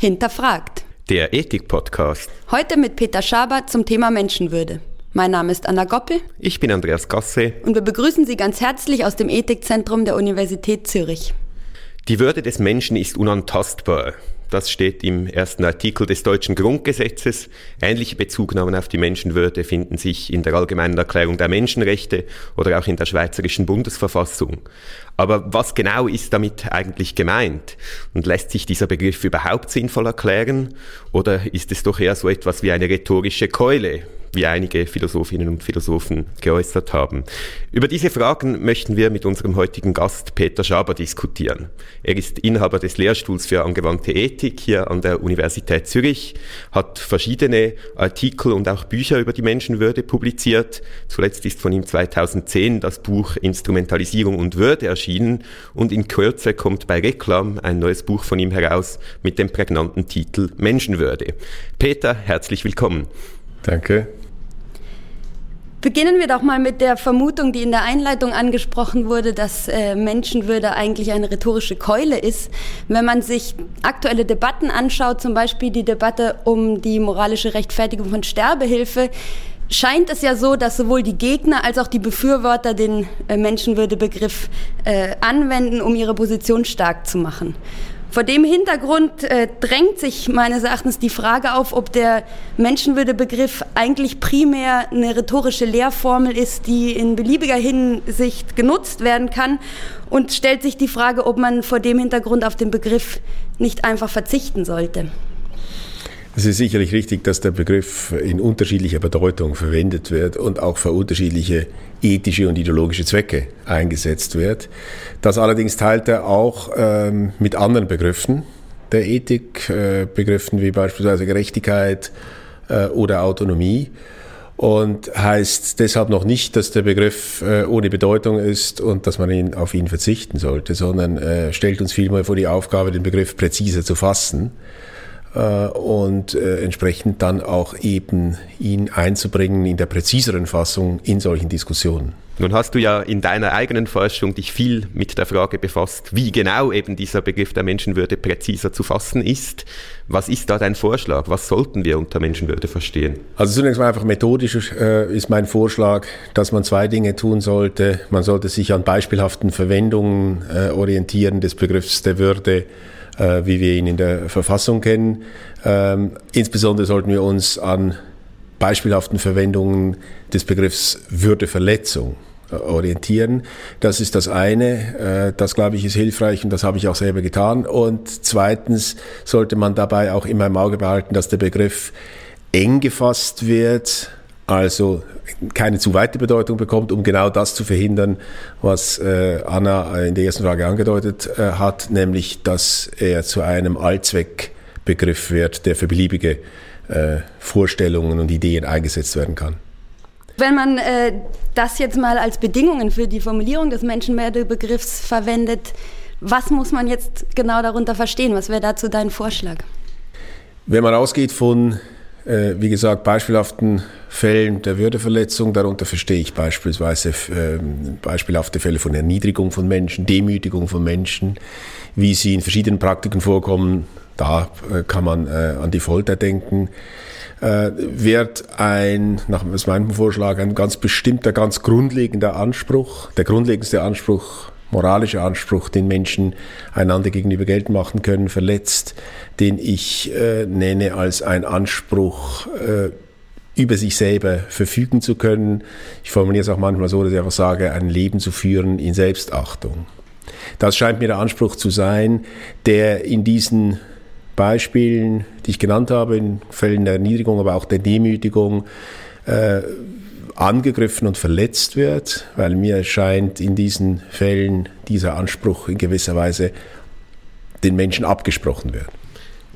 Hinterfragt. Der Ethik-Podcast. Heute mit Peter Schaber zum Thema Menschenwürde. Mein Name ist Anna Goppel. Ich bin Andreas Gasse. Und wir begrüßen Sie ganz herzlich aus dem Ethikzentrum der Universität Zürich. Die Würde des Menschen ist unantastbar. Das steht im ersten Artikel des deutschen Grundgesetzes. Ähnliche Bezugnahmen auf die Menschenwürde finden sich in der Allgemeinen Erklärung der Menschenrechte oder auch in der Schweizerischen Bundesverfassung. Aber was genau ist damit eigentlich gemeint? Und lässt sich dieser Begriff überhaupt sinnvoll erklären? Oder ist es doch eher so etwas wie eine rhetorische Keule, wie einige Philosophinnen und Philosophen geäußert haben. Über diese Fragen möchten wir mit unserem heutigen Gast Peter Schaber diskutieren. Er ist Inhaber des Lehrstuhls für angewandte Ethik hier an der Universität Zürich, hat verschiedene Artikel und auch Bücher über die Menschenwürde publiziert. Zuletzt ist von ihm 2010 das Buch Instrumentalisierung und Würde erschienen und in Kürze kommt bei Reklam ein neues Buch von ihm heraus mit dem prägnanten Titel Menschenwürde. Peter, herzlich willkommen. Danke. Beginnen wir doch mal mit der Vermutung, die in der Einleitung angesprochen wurde, dass äh, Menschenwürde eigentlich eine rhetorische Keule ist. Wenn man sich aktuelle Debatten anschaut, zum Beispiel die Debatte um die moralische Rechtfertigung von Sterbehilfe, scheint es ja so, dass sowohl die Gegner als auch die Befürworter den äh, Menschenwürdebegriff äh, anwenden, um ihre Position stark zu machen. Vor dem Hintergrund äh, drängt sich meines Erachtens die Frage auf, ob der Menschenwürdebegriff eigentlich primär eine rhetorische Lehrformel ist, die in beliebiger Hinsicht genutzt werden kann und stellt sich die Frage, ob man vor dem Hintergrund auf den Begriff nicht einfach verzichten sollte. Es ist sicherlich richtig, dass der Begriff in unterschiedlicher Bedeutung verwendet wird und auch für unterschiedliche ethische und ideologische Zwecke eingesetzt wird. Das allerdings teilt er auch ähm, mit anderen Begriffen der Ethik, äh, Begriffen wie beispielsweise Gerechtigkeit äh, oder Autonomie und heißt deshalb noch nicht, dass der Begriff äh, ohne Bedeutung ist und dass man ihn, auf ihn verzichten sollte, sondern äh, stellt uns vielmehr vor die Aufgabe, den Begriff präziser zu fassen und äh, entsprechend dann auch eben ihn einzubringen in der präziseren Fassung in solchen Diskussionen. Nun hast du ja in deiner eigenen Forschung dich viel mit der Frage befasst, wie genau eben dieser Begriff der Menschenwürde präziser zu fassen ist. Was ist da dein Vorschlag? Was sollten wir unter Menschenwürde verstehen? Also zunächst mal einfach methodisch äh, ist mein Vorschlag, dass man zwei Dinge tun sollte. Man sollte sich an beispielhaften Verwendungen äh, orientieren des Begriffs der Würde äh, wie wir ihn in der Verfassung kennen. Ähm, insbesondere sollten wir uns an beispielhaften Verwendungen des Begriffs Würdeverletzung äh, orientieren. Das ist das eine. Äh, das, glaube ich, ist hilfreich und das habe ich auch selber getan. Und zweitens sollte man dabei auch immer im Auge behalten, dass der Begriff eng gefasst wird also keine zu weite Bedeutung bekommt, um genau das zu verhindern, was äh, Anna in der ersten Frage angedeutet äh, hat, nämlich dass er zu einem Allzweckbegriff wird, der für beliebige äh, Vorstellungen und Ideen eingesetzt werden kann. Wenn man äh, das jetzt mal als Bedingungen für die Formulierung des Menschenwerdebegriffs verwendet, was muss man jetzt genau darunter verstehen? Was wäre dazu dein Vorschlag? Wenn man ausgeht von äh, wie gesagt, beispielhaften Fällen der Würdeverletzung. Darunter verstehe ich beispielsweise äh, beispielhafte Fälle von Erniedrigung von Menschen, Demütigung von Menschen, wie sie in verschiedenen Praktiken vorkommen. Da äh, kann man äh, an die Folter denken. Äh, wird ein, nach meinem Vorschlag, ein ganz bestimmter, ganz grundlegender Anspruch, der grundlegendste Anspruch moralische Anspruch, den Menschen einander gegenüber geltend machen können, verletzt, den ich äh, nenne als ein Anspruch, äh, über sich selber verfügen zu können. Ich formuliere es auch manchmal so, dass ich einfach sage, ein Leben zu führen in Selbstachtung. Das scheint mir der Anspruch zu sein, der in diesen Beispielen, die ich genannt habe, in Fällen der Erniedrigung, aber auch der Demütigung, äh, angegriffen und verletzt wird, weil mir scheint in diesen Fällen dieser Anspruch in gewisser Weise den Menschen abgesprochen wird.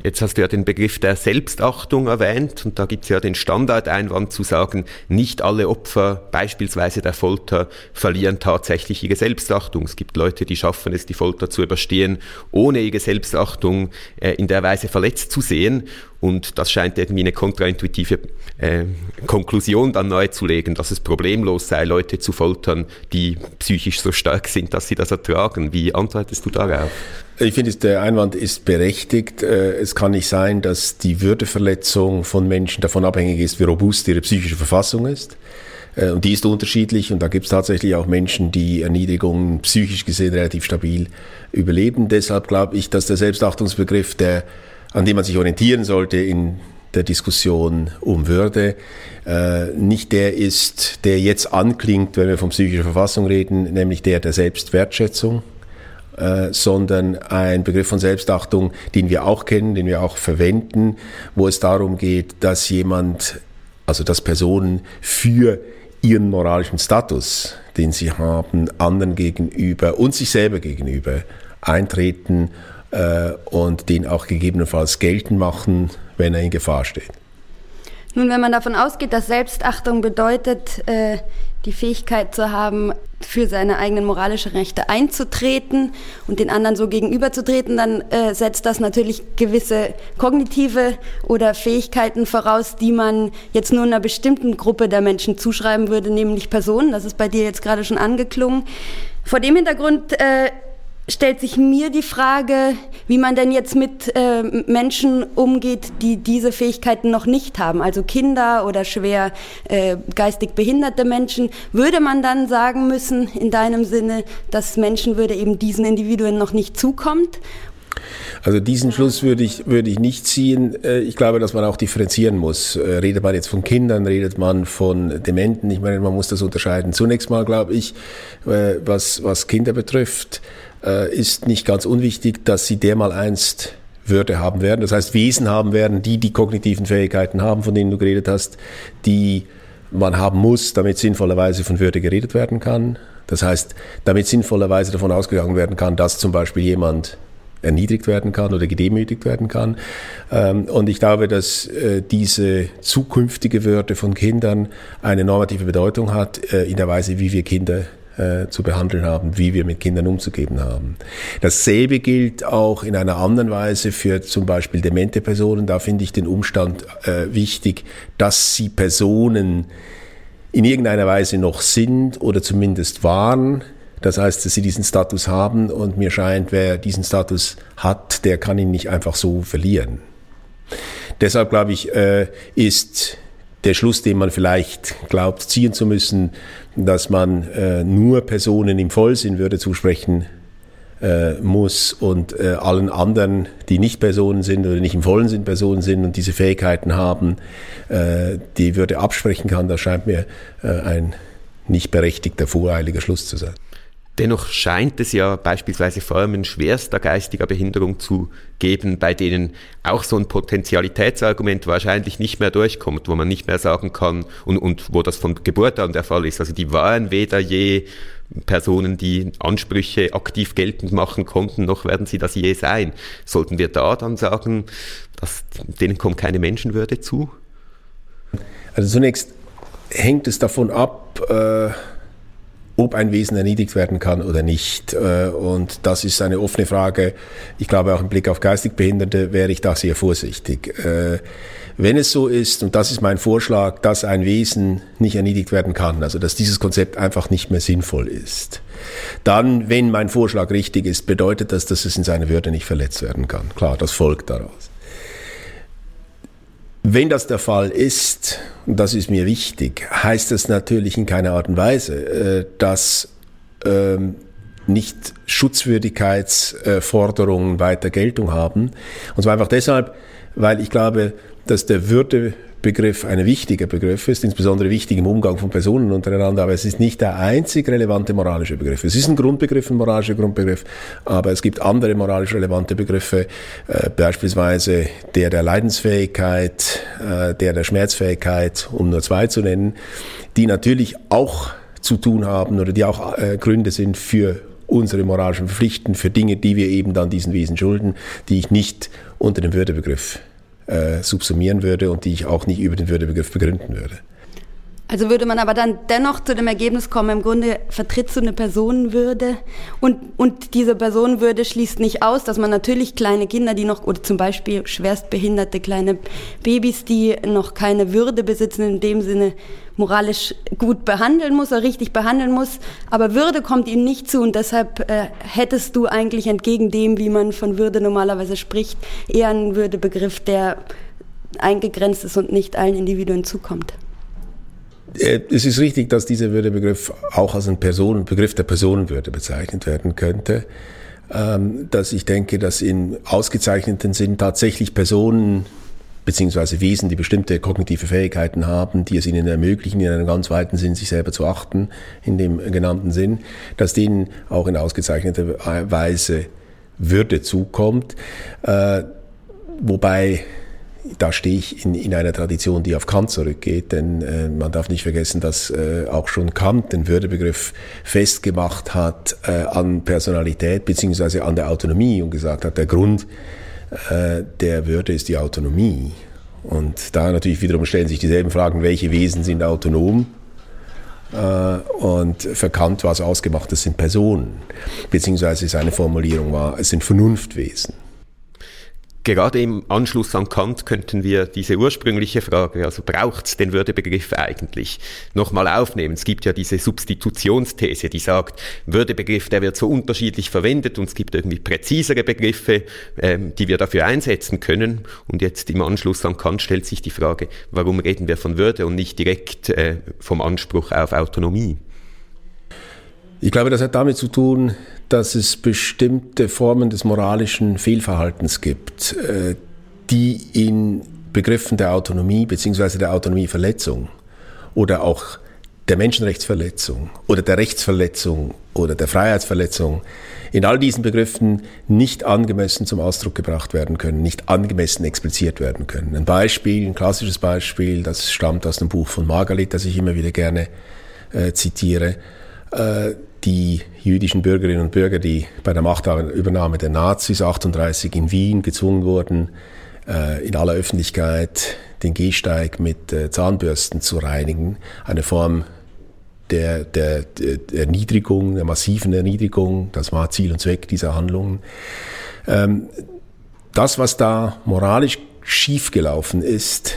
Jetzt hast du ja den Begriff der Selbstachtung erwähnt und da gibt es ja den Standardeinwand zu sagen, nicht alle Opfer beispielsweise der Folter verlieren tatsächlich ihre Selbstachtung. Es gibt Leute, die schaffen es, die Folter zu überstehen, ohne ihre Selbstachtung äh, in der Weise verletzt zu sehen. Und das scheint irgendwie eine kontraintuitive äh, Konklusion dann nahezulegen, dass es problemlos sei, Leute zu foltern, die psychisch so stark sind, dass sie das ertragen. Wie antwortest du darauf? Ich finde, der Einwand ist berechtigt. Äh, es kann nicht sein, dass die Würdeverletzung von Menschen davon abhängig ist, wie robust ihre psychische Verfassung ist. Äh, und die ist unterschiedlich und da gibt es tatsächlich auch Menschen, die Erniedrigungen psychisch gesehen relativ stabil überleben. Deshalb glaube ich, dass der Selbstachtungsbegriff, der, an dem man sich orientieren sollte in der Diskussion um Würde, äh, nicht der ist, der jetzt anklingt, wenn wir von psychischer Verfassung reden, nämlich der der Selbstwertschätzung äh, sondern ein Begriff von Selbstachtung, den wir auch kennen, den wir auch verwenden, wo es darum geht, dass jemand, also dass Personen für ihren moralischen Status, den sie haben, anderen gegenüber und sich selber gegenüber eintreten äh, und den auch gegebenenfalls geltend machen, wenn er in Gefahr steht. Nun, wenn man davon ausgeht, dass Selbstachtung bedeutet, äh, die Fähigkeit zu haben, für seine eigenen moralischen Rechte einzutreten und den anderen so gegenüberzutreten, dann äh, setzt das natürlich gewisse kognitive oder Fähigkeiten voraus, die man jetzt nur einer bestimmten Gruppe der Menschen zuschreiben würde, nämlich Personen. Das ist bei dir jetzt gerade schon angeklungen. Vor dem Hintergrund äh, stellt sich mir die Frage, wie man denn jetzt mit äh, Menschen umgeht, die diese Fähigkeiten noch nicht haben, also Kinder oder schwer äh, geistig behinderte Menschen. Würde man dann sagen müssen, in deinem Sinne, dass Menschenwürde eben diesen Individuen noch nicht zukommt? Also diesen Schluss würde ich, würde ich nicht ziehen. Äh, ich glaube, dass man auch differenzieren muss. Äh, redet man jetzt von Kindern, redet man von Dementen? Ich meine, man muss das unterscheiden. Zunächst mal glaube ich, äh, was, was Kinder betrifft, äh, ist nicht ganz unwichtig, dass sie dermal einst Würde haben werden. Das heißt, Wesen haben werden, die die kognitiven Fähigkeiten haben, von denen du geredet hast, die man haben muss, damit sinnvollerweise von Würde geredet werden kann. Das heißt, damit sinnvollerweise davon ausgegangen werden kann, dass zum Beispiel jemand erniedrigt werden kann oder gedemütigt werden kann. Ähm, und ich glaube, dass äh, diese zukünftige Würde von Kindern eine normative Bedeutung hat äh, in der Weise, wie wir Kinder äh, zu behandeln haben, wie wir mit Kindern umzugeben haben. Dasselbe gilt auch in einer anderen Weise für zum Beispiel demente Personen. Da finde ich den Umstand äh, wichtig, dass sie Personen in irgendeiner Weise noch sind oder zumindest waren. Das heißt, dass sie diesen Status haben und mir scheint, wer diesen Status hat, der kann ihn nicht einfach so verlieren. Deshalb glaube ich, äh, ist der Schluss, den man vielleicht glaubt ziehen zu müssen, dass man äh, nur Personen im Vollsinn würde zusprechen äh, muss und äh, allen anderen, die nicht Personen sind oder nicht im vollen Sinn Personen sind und diese Fähigkeiten haben, äh, die Würde absprechen kann, das scheint mir äh, ein nicht berechtigter, voreiliger Schluss zu sein. Dennoch scheint es ja beispielsweise Formen schwerster geistiger Behinderung zu geben, bei denen auch so ein Potentialitätsargument wahrscheinlich nicht mehr durchkommt, wo man nicht mehr sagen kann und, und wo das von Geburt an der Fall ist. Also die waren weder je Personen, die Ansprüche aktiv geltend machen konnten, noch werden sie das je sein. Sollten wir da dann sagen, dass denen kommt keine Menschenwürde zu? Also zunächst hängt es davon ab, äh ob ein Wesen erniedrigt werden kann oder nicht. Äh, und das ist eine offene Frage. Ich glaube, auch im Blick auf geistig Behinderte wäre ich da sehr vorsichtig. Äh, wenn es so ist, und das ist mein Vorschlag, dass ein Wesen nicht erniedrigt werden kann, also dass dieses Konzept einfach nicht mehr sinnvoll ist, dann, wenn mein Vorschlag richtig ist, bedeutet das, dass es in seiner Würde nicht verletzt werden kann. Klar, das folgt daraus. Wenn das der Fall ist, und das ist mir wichtig, heißt das natürlich in keiner Art und Weise, äh, dass ähm, nicht Schutzwürdigkeitsforderungen weiter Geltung haben. Und zwar einfach deshalb, weil ich glaube, dass der Würde Begriff ein wichtiger Begriff ist, insbesondere wichtig im Umgang von Personen untereinander, aber es ist nicht der einzig relevante moralische Begriff. Es ist ein Grundbegriff, ein moralischer Grundbegriff, aber es gibt andere moralisch relevante Begriffe, äh, beispielsweise der der Leidensfähigkeit, äh, der der Schmerzfähigkeit, um nur zwei zu nennen, die natürlich auch zu tun haben oder die auch äh, Gründe sind für unsere moralischen Pflichten, für Dinge, die wir eben dann diesen Wesen schulden, die ich nicht unter dem Würdebegriff äh, subsumieren würde und die ich auch nicht über den Würdebegriff begründen würde. Also würde man aber dann dennoch zu dem Ergebnis kommen, im Grunde vertrittst du eine Personenwürde und, und diese Personenwürde schließt nicht aus, dass man natürlich kleine Kinder, die noch, oder zum Beispiel schwerstbehinderte kleine Babys, die noch keine Würde besitzen, in dem Sinne moralisch gut behandeln muss oder richtig behandeln muss, aber Würde kommt ihnen nicht zu und deshalb äh, hättest du eigentlich entgegen dem, wie man von Würde normalerweise spricht, eher einen Würdebegriff, der eingegrenzt ist und nicht allen Individuen zukommt. Äh, es ist richtig, dass dieser Würdebegriff auch als ein Personen, Begriff der Personenwürde bezeichnet werden könnte. Ähm, dass ich denke, dass in ausgezeichneten Sinn tatsächlich Personen beziehungsweise Wesen, die bestimmte kognitive Fähigkeiten haben, die es ihnen ermöglichen, in einem ganz weiten Sinn sich selber zu achten, in dem genannten Sinn, dass denen auch in ausgezeichneter Weise Würde zukommt. Äh, wobei da stehe ich in, in einer Tradition, die auf Kant zurückgeht, denn äh, man darf nicht vergessen, dass äh, auch schon Kant den Würdebegriff festgemacht hat äh, an Personalität beziehungsweise an der Autonomie und gesagt hat, der Grund äh, der Würde ist die Autonomie. Und da natürlich wiederum stellen sich dieselben Fragen, welche Wesen sind autonom? Äh, und für Kant war es ausgemacht, das sind Personen, beziehungsweise seine Formulierung war, es sind Vernunftwesen. Gerade im Anschluss an Kant könnten wir diese ursprüngliche Frage, also braucht es den Würdebegriff eigentlich, nochmal aufnehmen. Es gibt ja diese Substitutionsthese, die sagt, Würdebegriff, der wird so unterschiedlich verwendet und es gibt irgendwie präzisere Begriffe, ähm, die wir dafür einsetzen können. Und jetzt im Anschluss an Kant stellt sich die Frage, warum reden wir von Würde und nicht direkt äh, vom Anspruch auf Autonomie? Ich glaube, das hat damit zu tun, dass es bestimmte Formen des moralischen Fehlverhaltens gibt, äh, die in Begriffen der Autonomie bzw. der Autonomieverletzung oder auch der Menschenrechtsverletzung oder der Rechtsverletzung oder der Freiheitsverletzung in all diesen Begriffen nicht angemessen zum Ausdruck gebracht werden können, nicht angemessen expliziert werden können. Ein Beispiel, ein klassisches Beispiel, das stammt aus dem Buch von Margalit, das ich immer wieder gerne äh, zitiere. Äh, die jüdischen Bürgerinnen und Bürger, die bei der Machtübernahme der Nazis 38 in Wien gezwungen wurden, äh, in aller Öffentlichkeit den Gehsteig mit äh, Zahnbürsten zu reinigen, eine Form der, der, der Erniedrigung, der massiven Erniedrigung, das war Ziel und Zweck dieser Handlungen. Ähm, das, was da moralisch schiefgelaufen ist,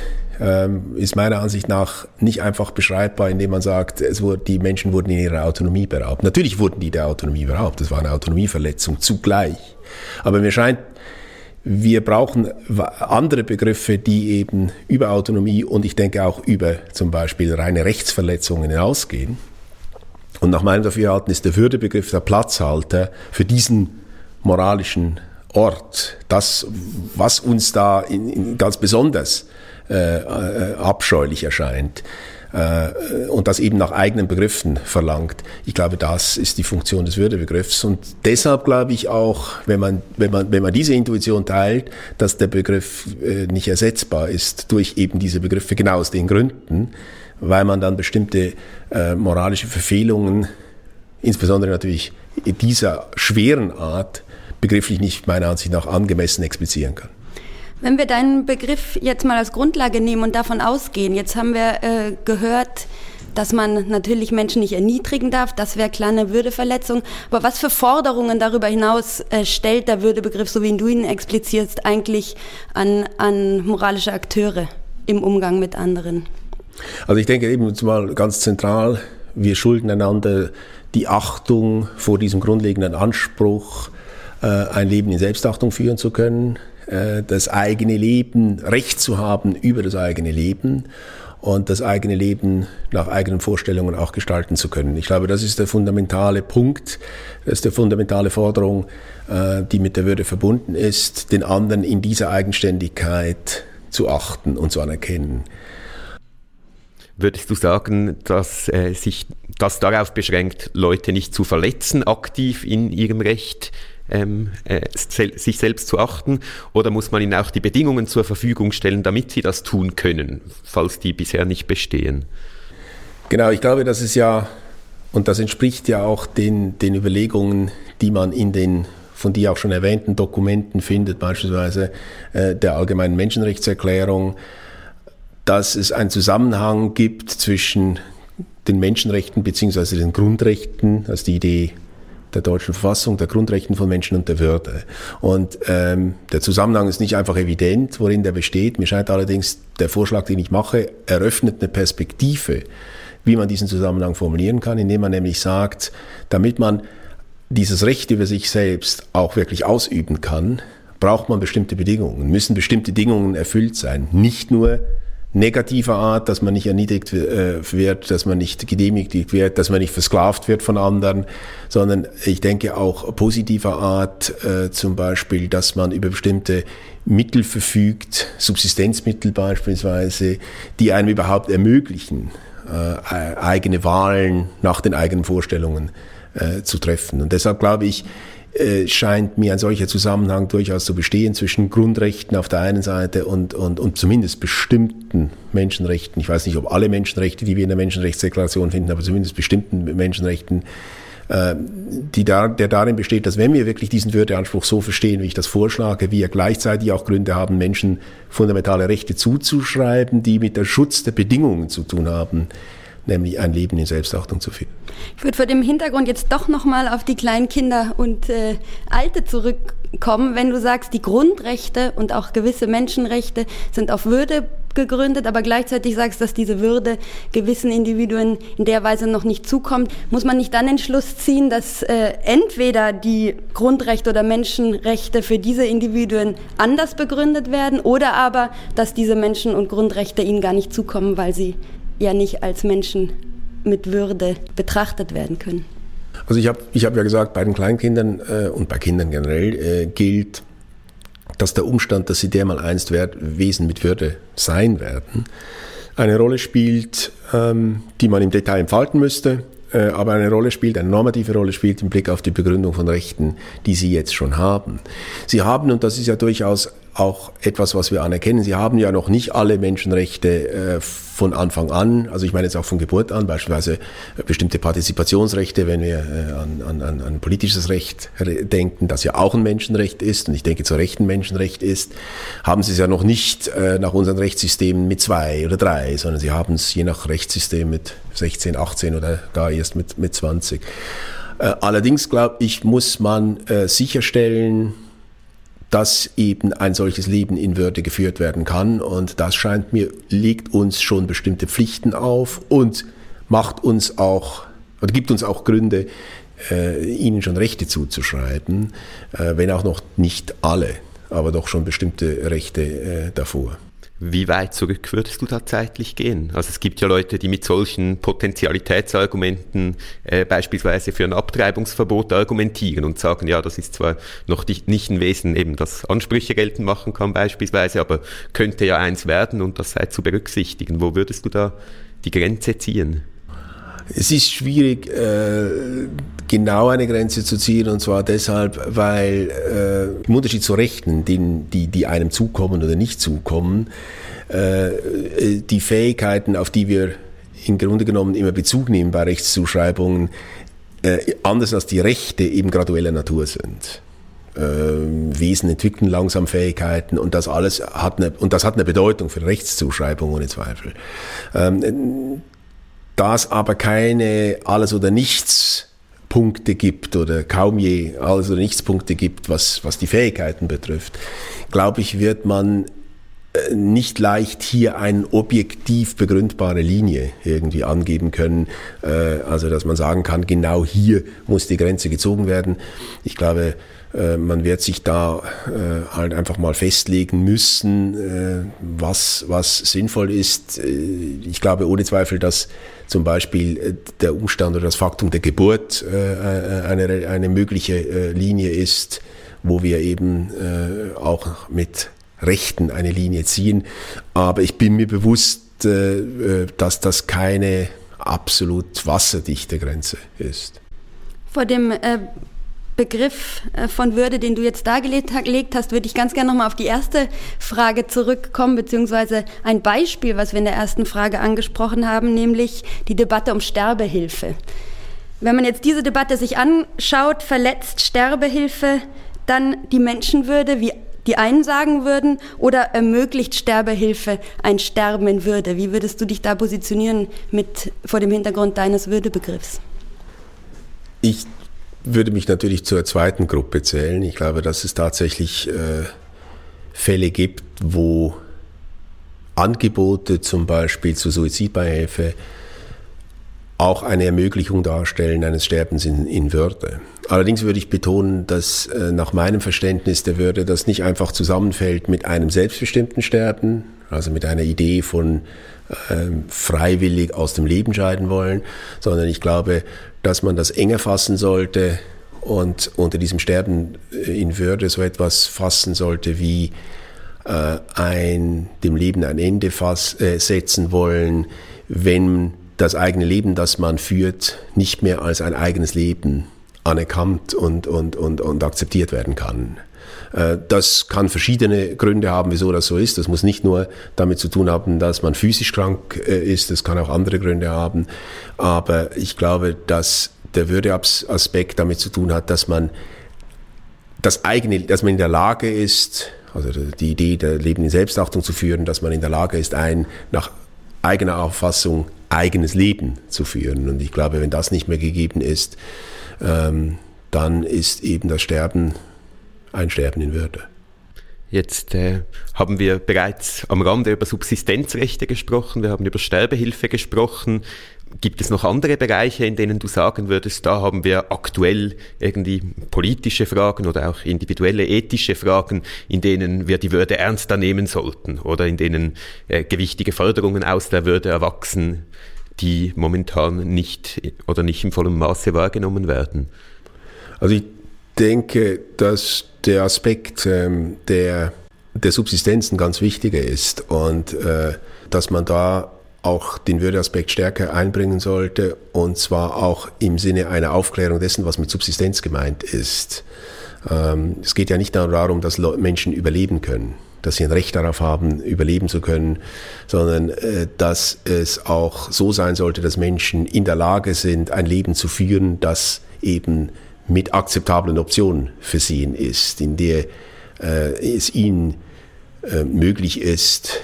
ist meiner Ansicht nach nicht einfach beschreibbar, indem man sagt, es wurde, die Menschen wurden in ihrer Autonomie beraubt. Natürlich wurden die der Autonomie beraubt, das war eine Autonomieverletzung zugleich. Aber mir scheint, wir brauchen andere Begriffe, die eben über Autonomie und ich denke auch über zum Beispiel reine Rechtsverletzungen hinausgehen. Und nach meinem Dafürhalten ist der Würdebegriff der Platzhalter für diesen moralischen Ort, das, was uns da in, in ganz besonders äh, äh, abscheulich erscheint äh, und das eben nach eigenen Begriffen verlangt. Ich glaube, das ist die Funktion des Würdebegriffs. Und deshalb glaube ich auch, wenn man, wenn man, wenn man diese Intuition teilt, dass der Begriff äh, nicht ersetzbar ist durch eben diese Begriffe, genau aus den Gründen, weil man dann bestimmte äh, moralische Verfehlungen, insbesondere natürlich dieser schweren Art, begrifflich nicht meiner Ansicht nach angemessen explizieren kann. Wenn wir deinen Begriff jetzt mal als Grundlage nehmen und davon ausgehen, jetzt haben wir äh, gehört, dass man natürlich Menschen nicht erniedrigen darf, das wäre klar eine Würdeverletzung. Aber was für Forderungen darüber hinaus äh, stellt der Würdebegriff, so wie du ihn explizierst, eigentlich an, an moralische Akteure im Umgang mit anderen? Also ich denke eben mal ganz zentral, wir schulden einander die Achtung vor diesem grundlegenden Anspruch, äh, ein Leben in Selbstachtung führen zu können, das eigene Leben, Recht zu haben über das eigene Leben und das eigene Leben nach eigenen Vorstellungen auch gestalten zu können. Ich glaube, das ist der fundamentale Punkt, das ist die fundamentale Forderung, äh, die mit der Würde verbunden ist, den anderen in dieser Eigenständigkeit zu achten und zu anerkennen. Würdest du sagen, dass äh, sich das darauf beschränkt, Leute nicht zu verletzen aktiv in ihrem Recht, ähm, äh, sich selbst zu achten? Oder muss man ihnen auch die Bedingungen zur Verfügung stellen, damit sie das tun können, falls die bisher nicht bestehen? Genau, ich glaube, das ist ja, und das entspricht ja auch den, den Überlegungen, die man in den von dir auch schon erwähnten Dokumenten findet, beispielsweise äh, der Allgemeinen Menschenrechtserklärung, dass es einen Zusammenhang gibt zwischen den Menschenrechten bzw. den Grundrechten, also die Idee der deutschen Verfassung, der Grundrechten von Menschen und der Würde. Und ähm, der Zusammenhang ist nicht einfach evident, worin der besteht. Mir scheint allerdings, der Vorschlag, den ich mache, eröffnet eine Perspektive, wie man diesen Zusammenhang formulieren kann, indem man nämlich sagt, damit man dieses Recht über sich selbst auch wirklich ausüben kann, braucht man bestimmte Bedingungen, müssen bestimmte Bedingungen erfüllt sein. Nicht nur negativer Art, dass man nicht erniedrigt äh, wird, dass man nicht gedemütigt wird, dass man nicht versklavt wird von anderen, sondern ich denke auch positiver Art, äh, zum Beispiel, dass man über bestimmte Mittel verfügt, Subsistenzmittel beispielsweise, die einem überhaupt ermöglichen, äh, eigene Wahlen nach den eigenen Vorstellungen zu treffen. Und deshalb glaube ich, äh, scheint mir ein solcher Zusammenhang durchaus zu bestehen zwischen Grundrechten auf der einen Seite und, und, und zumindest bestimmten Menschenrechten. Ich weiß nicht, ob alle Menschenrechte, die wir in der Menschenrechtsdeklaration finden, aber zumindest bestimmten Menschenrechten, äh, die da, der darin besteht, dass wenn wir wirklich diesen Würdeanspruch so verstehen, wie ich das vorschlage, wir gleichzeitig auch Gründe haben, Menschen fundamentale Rechte zuzuschreiben, die mit der Schutz der Bedingungen zu tun haben, nämlich ein Leben in Selbstachtung zu führen. Ich würde vor dem Hintergrund jetzt doch nochmal auf die kleinen Kinder und äh, Alte zurückkommen, wenn du sagst, die Grundrechte und auch gewisse Menschenrechte sind auf Würde gegründet, aber gleichzeitig sagst, dass diese Würde gewissen Individuen in der Weise noch nicht zukommt, muss man nicht dann den Schluss ziehen, dass äh, entweder die Grundrechte oder Menschenrechte für diese Individuen anders begründet werden oder aber, dass diese Menschen und Grundrechte ihnen gar nicht zukommen, weil sie ja nicht als Menschen mit Würde betrachtet werden können. Also ich habe ich hab ja gesagt, bei den Kleinkindern äh, und bei Kindern generell äh, gilt, dass der Umstand, dass sie dermal einst Wesen mit Würde sein werden, eine Rolle spielt, ähm, die man im Detail entfalten müsste, äh, aber eine Rolle spielt, eine normative Rolle spielt im Blick auf die Begründung von Rechten, die sie jetzt schon haben. Sie haben, und das ist ja durchaus auch etwas, was wir anerkennen. Sie haben ja noch nicht alle Menschenrechte äh, von Anfang an, also ich meine jetzt auch von Geburt an, beispielsweise äh, bestimmte Partizipationsrechte, wenn wir äh, an, an, an politisches Recht denken, das ja auch ein Menschenrecht ist und ich denke zu Recht ein Menschenrecht ist, haben Sie es ja noch nicht nach unseren Rechtssystemen mit zwei oder drei, sondern Sie haben es je nach Rechtssystem mit 16, 18 oder gar erst mit, mit 20. Äh, allerdings glaube ich, muss man sicherstellen, dass eben ein solches Leben in Würde geführt werden kann. Und das scheint mir, legt uns schon bestimmte Pflichten auf und macht uns auch, oder gibt uns auch Gründe, äh, ihnen schon Rechte zuzuschreiben, äh, wenn auch noch nicht alle, aber doch schon bestimmte Rechte äh, davor. Wie weit zurück würdest du da zeitlich gehen? Also es gibt ja Leute, die mit solchen Potentialitätsargumenten äh, beispielsweise für ein Abtreibungsverbot argumentieren und sagen, ja, das ist zwar noch nicht, nicht ein Wesen, eben das Ansprüche geltend machen kann beispielsweise, aber könnte ja eins werden und das sei zu berücksichtigen. Wo würdest du da die Grenze ziehen? Es ist schwierig, äh, genau eine Grenze zu ziehen, und zwar deshalb, weil äh, im Unterschied zu Rechten, die, die, einem zukommen oder nicht zukommen, äh, die Fähigkeiten, auf die wir im Grunde genommen immer Bezug nehmen bei Rechtszuschreibungen, anders als die Rechte eben gradueller Natur sind. Wesen entwickeln langsam Fähigkeiten und das alles hat eine, und das hat eine Bedeutung für Rechtszuschreibung ohne Zweifel. Ähm, das aber keine Alles- oder Nichts-Punkte gibt oder kaum je Alles- oder Nichts-Punkte gibt, was, was die Fähigkeiten betrifft, glaube ich, wird man äh, nicht leicht hier eine objektiv begründbare Linie irgendwie angeben können. Äh, also dass man sagen kann, genau hier muss die Grenze gezogen werden. Ich glaube, man wird sich da halt einfach mal festlegen müssen, was, was sinnvoll ist. Ich glaube ohne Zweifel, dass zum Beispiel äh, der Umstand oder das Faktum der Geburt äh, äh, eine, eine mögliche Linie ist, wo wir eben auch mit Rechten eine Linie ziehen. Aber ich bin mir bewusst, dass das keine absolut wasserdichte Grenze ist. Vor dem Begriff äh, von Würde, den du jetzt dargelegt hast, würde ich ganz gerne nochmal auf die erste Frage zurückkommen, beziehungsweise ein Beispiel, was wir in der ersten Frage angesprochen haben, nämlich die Debatte um Sterbehilfe. Wenn man jetzt diese Debatte sich anschaut, verletzt Sterbehilfe dann die Menschenwürde, wie Die einen sagen würden, oder ermöglicht Sterbehilfe ein Sterben in Würde. Wie würdest du dich da positionieren mit, vor dem Hintergrund deines Würdebegriffs? Ich würde mich natürlich zur zweiten Gruppe zählen. Ich glaube, dass es tatsächlich äh, Fälle gibt, wo Angebote zum Beispiel zur Suizidbeihilfe auch eine Ermöglichung darstellen eines Sterbens in, in Würde. Allerdings würde ich betonen, dass äh, nach meinem Verständnis der Würde das nicht einfach zusammenfällt mit einem selbstbestimmten Sterben, also mit einer Idee von äh, freiwillig aus dem Leben scheiden wollen, sondern ich glaube, dass man das enger fassen sollte und unter diesem Sterben äh, in Würde so etwas fassen sollte wie äh, ein, dem Leben ein Ende fass, äh, setzen wollen, wenn das eigene Leben, das man führt, nicht mehr als ein eigenes Leben anerkannt und, und, und, und akzeptiert werden kann. Äh, das kann verschiedene Gründe haben, wieso das so ist. Das muss nicht nur damit zu tun haben, dass man physisch krank äh, ist, das kann auch andere Gründe haben. Aber ich glaube, dass der Würdeaspekt damit zu tun hat, dass man das eigene, dass man in der Lage ist, also die Idee der Leben in Selbstachtung zu führen, dass man in der Lage ist, ein nach eigener Auffassung eigenes Leben zu führen. Und ich glaube, wenn das nicht mehr gegeben ist, ähm, dann ist eben das Sterben ein Sterben in Würde. Jetzt äh, haben wir bereits am Rande über Subsistenzrechte gesprochen, wir haben über Sterbehilfe gesprochen. Gibt es noch andere Bereiche, in denen du sagen würdest, da haben wir aktuell irgendwie politische Fragen oder auch individuelle ethische Fragen, in denen wir die Würde ernster nehmen sollten oder in denen äh, gewichtige Forderungen aus der Würde erwachsen, die momentan nicht oder nicht im vollen Maße wahrgenommen werden? Also ich denke, dass der Aspekt ähm, der, der Subsistenz ein ganz wichtiger ist und äh, dass man da auch den Würdeaspekt stärker einbringen sollte und zwar auch im Sinne einer Aufklärung dessen, was mit Subsistenz gemeint ist. Ähm, es geht ja nicht darum, dass Menschen überleben können, dass sie ein Recht darauf haben, überleben zu können, sondern äh, dass es auch so sein sollte, dass Menschen in der Lage sind, ein Leben zu führen, das eben mit akzeptablen Optionen versehen ist, in der äh, es ihnen äh, möglich ist,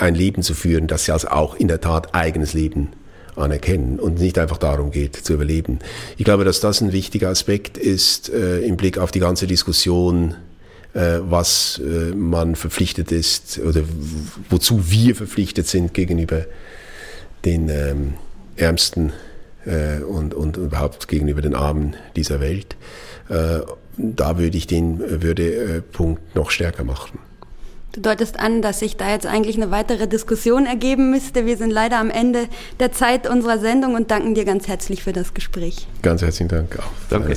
ein Leben zu führen, das sie also auch in der Tat eigenes Leben anerkennen und nicht einfach darum geht, zu überleben. Ich glaube, dass das ein wichtiger Aspekt ist äh, im Blick auf die ganze Diskussion, äh, was äh, man verpflichtet ist oder wozu wir verpflichtet sind gegenüber den ähm, Ärmsten äh, und, und überhaupt gegenüber den Armen dieser Welt. Äh, da würde ich den Würdepunkt noch stärker machen. Du deutest an, dass sich da jetzt eigentlich eine weitere Diskussion ergeben müsste. Wir sind leider am Ende der Zeit unserer Sendung und danken dir ganz herzlich für das Gespräch. Ganz herzlichen Dank auch. Danke.